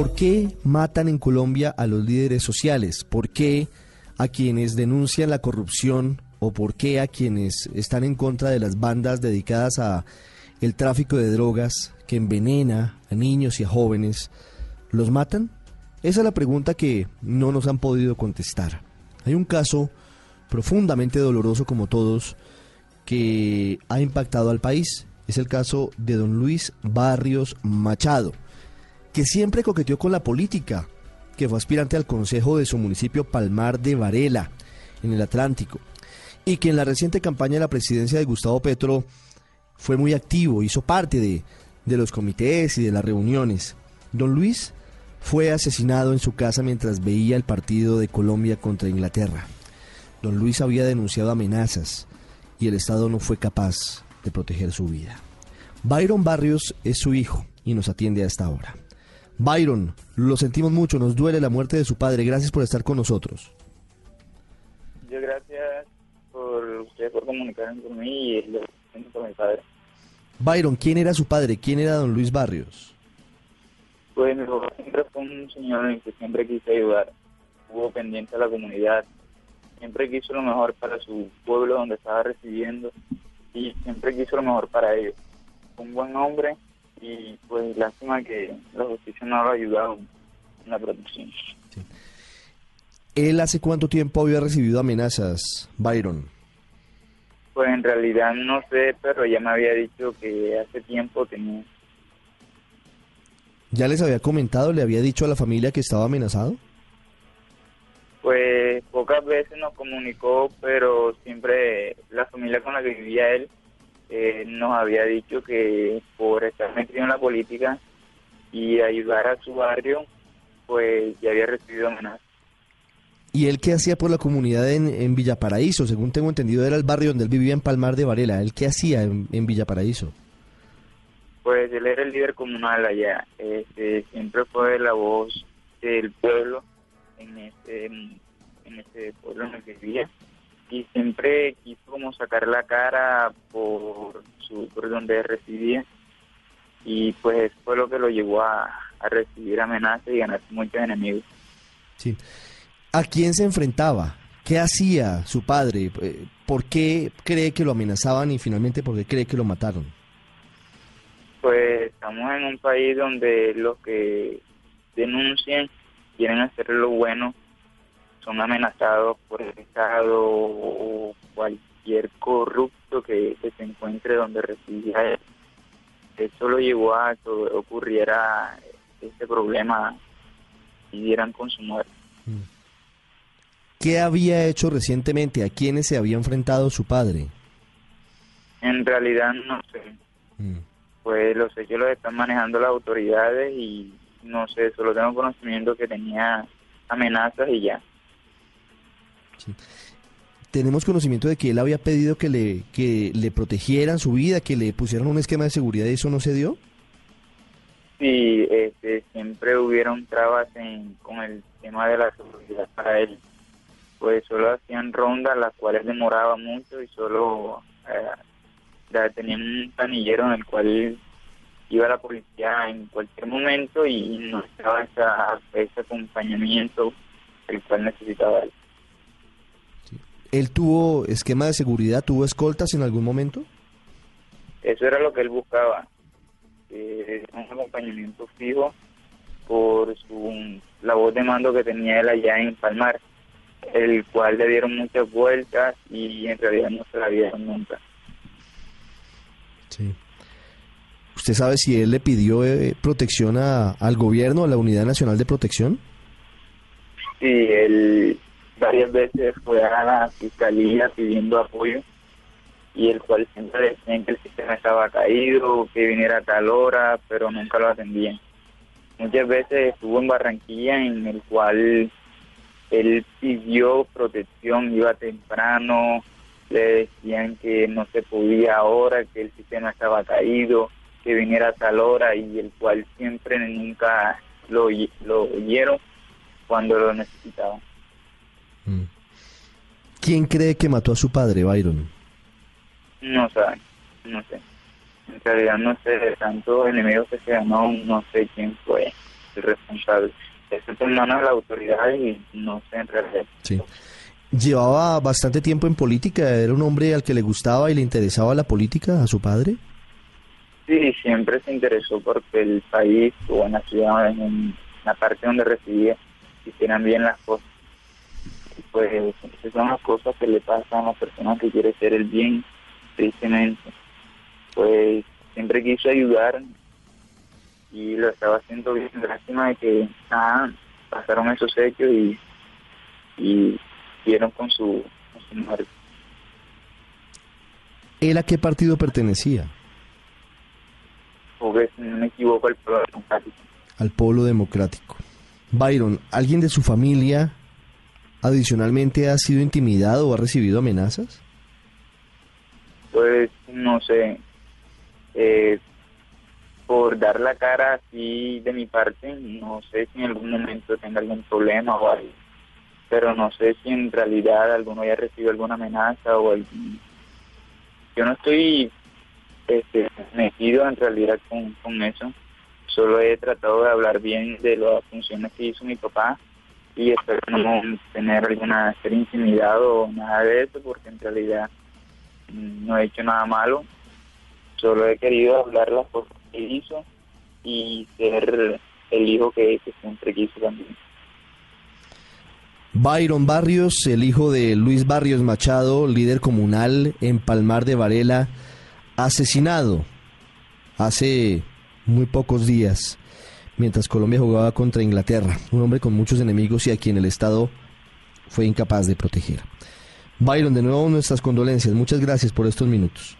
¿Por qué matan en Colombia a los líderes sociales? ¿Por qué a quienes denuncian la corrupción o por qué a quienes están en contra de las bandas dedicadas a el tráfico de drogas que envenena a niños y a jóvenes, los matan? Esa es la pregunta que no nos han podido contestar. Hay un caso profundamente doloroso como todos que ha impactado al país. Es el caso de don Luis Barrios Machado, que siempre coqueteó con la política, que fue aspirante al consejo de su municipio Palmar de Varela, en el Atlántico, y que en la reciente campaña de la presidencia de Gustavo Petro fue muy activo, hizo parte de, de los comités y de las reuniones. Don Luis fue asesinado en su casa mientras veía el partido de Colombia contra Inglaterra. Don Luis había denunciado amenazas y el Estado no fue capaz de proteger su vida. Byron Barrios es su hijo y nos atiende a esta hora. Byron, lo sentimos mucho, nos duele la muerte de su padre. Gracias por estar con nosotros. Muchas gracias por usted por comunicarse con mí y lo por mi padre. Byron, ¿quién era su padre? ¿Quién era don Luis Barrios? Pues mi papá siempre fue un señor en el que siempre quise ayudar. Hubo pendiente a la comunidad. Siempre quiso lo mejor para su pueblo donde estaba residiendo y siempre quiso lo mejor para ellos. Un buen hombre y pues lástima que la justicia no lo ha ayudado en la protección. ¿Él hace cuánto tiempo había recibido amenazas, Byron? Pues en realidad no sé, pero ya me había dicho que hace tiempo tenía. ¿Ya les había comentado, le había dicho a la familia que estaba amenazado? Pues pocas veces nos comunicó, pero siempre la familia con la que vivía él eh, nos había dicho que por estar metido en la política y ayudar a su barrio, pues ya había recibido amenazas. ¿Y él qué hacía por la comunidad en, en, Villaparaíso? Según tengo entendido, era el barrio donde él vivía en Palmar de Varela. ¿Él qué hacía en, en Villaparaíso? Pues él era el líder comunal allá. Este, siempre fue la voz del pueblo en este, en este pueblo en el que vivía y siempre quiso como sacar la cara por su por donde residía y pues fue lo que lo llevó a, a recibir amenazas y ganar muchos enemigos. Sí. ¿A quién se enfrentaba? ¿Qué hacía su padre? Eh, ¿Por qué cree que lo amenazaban y finalmente por qué cree que lo mataron? Pues estamos en un país donde los que denuncian quieren hacer lo bueno son amenazados por el Estado o cualquier corrupto que, se encuentre donde residía él. Eso lo llevó a que ocurriera este problema y dieran con su muerte. Mm. ¿Qué había hecho recientemente? ¿A quiénes se había enfrentado su padre? En realidad no sé. Mm. Pues lo sé que lo están manejando las autoridades y no sé, solo tengo conocimiento que tenía amenazas y ya. Tenemos conocimiento de que él había pedido que le, que le protegieran su vida, que le pusieran un esquema de seguridad y eso no se dio. Sí, este, siempre hubieron trabas en, con el tema de la seguridad para él. Pues solo hacían rondas, las cuales demoraban mucho y solo eh, tenían un panillero en el cual iba la policía en cualquier momento y no estaba ese acompañamiento el cual necesitaba él. ¿Él tuvo esquema de seguridad, tuvo escoltas en algún momento? Eso era lo que él buscaba, eh, un acompañamiento fijo por su la voz de mando que tenía él allá en Palmar, el cual le dieron muchas vueltas y en realidad no se la dieron nunca. Sí. ¿Usted sabe si él le pidió eh, protección a, al gobierno, a la Unidad Nacional de Protección? Sí, él varias veces fue a la fiscalía pidiendo apoyo y el cual siempre decían que el sistema estaba caído, que viniera a tal hora, pero nunca lo atendían. Muchas veces estuvo en Barranquilla en el cual él pidió protección, iba temprano, le decían que no se podía ahora, que el sistema estaba caído, que viniera a tal hora y el cual siempre nunca lo, lo oyeron cuando lo necesitaban. Mm. ¿Quién cree que mató a su padre, Byron? No sé, no sé. En realidad no sé de tantos enemigos que se llamó, no sé quién fue. el responsable. Eso es en manos de la autoridad y no sé en realidad. Sí. Llevaba bastante tiempo en política, era un hombre al que le gustaba y le interesaba la política a su padre. Sí, siempre se interesó porque el país o en la ciudad, en la parte donde residía, hicieran bien las cosas. Pues esas son las cosas que le pasan a las personas que quieren hacer el bien, tristemente. Pues siempre quiso ayudar y lo estaba haciendo bien. Lástima de que ah, pasaron esos hechos y, y dieron con su, con su muerte. ¿Él a qué partido pertenecía? Porque si no me equivoco, el pueblo democrático. Al Polo Democrático. Byron, ¿alguien de su familia adicionalmente ha sido intimidado o ha recibido amenazas? Pues no sé, eh, por dar la cara así de mi parte, no sé si en algún momento tenga algún problema o algo, pero no sé si en realidad alguno haya recibido alguna amenaza o algún... Yo no estoy este, metido en realidad con, con eso, solo he tratado de hablar bien de las funciones que hizo mi papá y espero no tener alguna ser intimidado o nada de eso porque en realidad mm, no he hecho nada malo. Solo he querido hablar las cosas que hizo y ser el hijo que, que siempre quiso también. Byron Barrios, el hijo de Luis Barrios Machado, líder comunal en Palmar de Varela, asesinado hace muy pocos días mientras Colombia jugaba contra Inglaterra, un hombre con muchos enemigos y a quien el Estado fue incapaz de proteger. Byron, de nuevo nuestras condolencias, muchas gracias por estos minutos.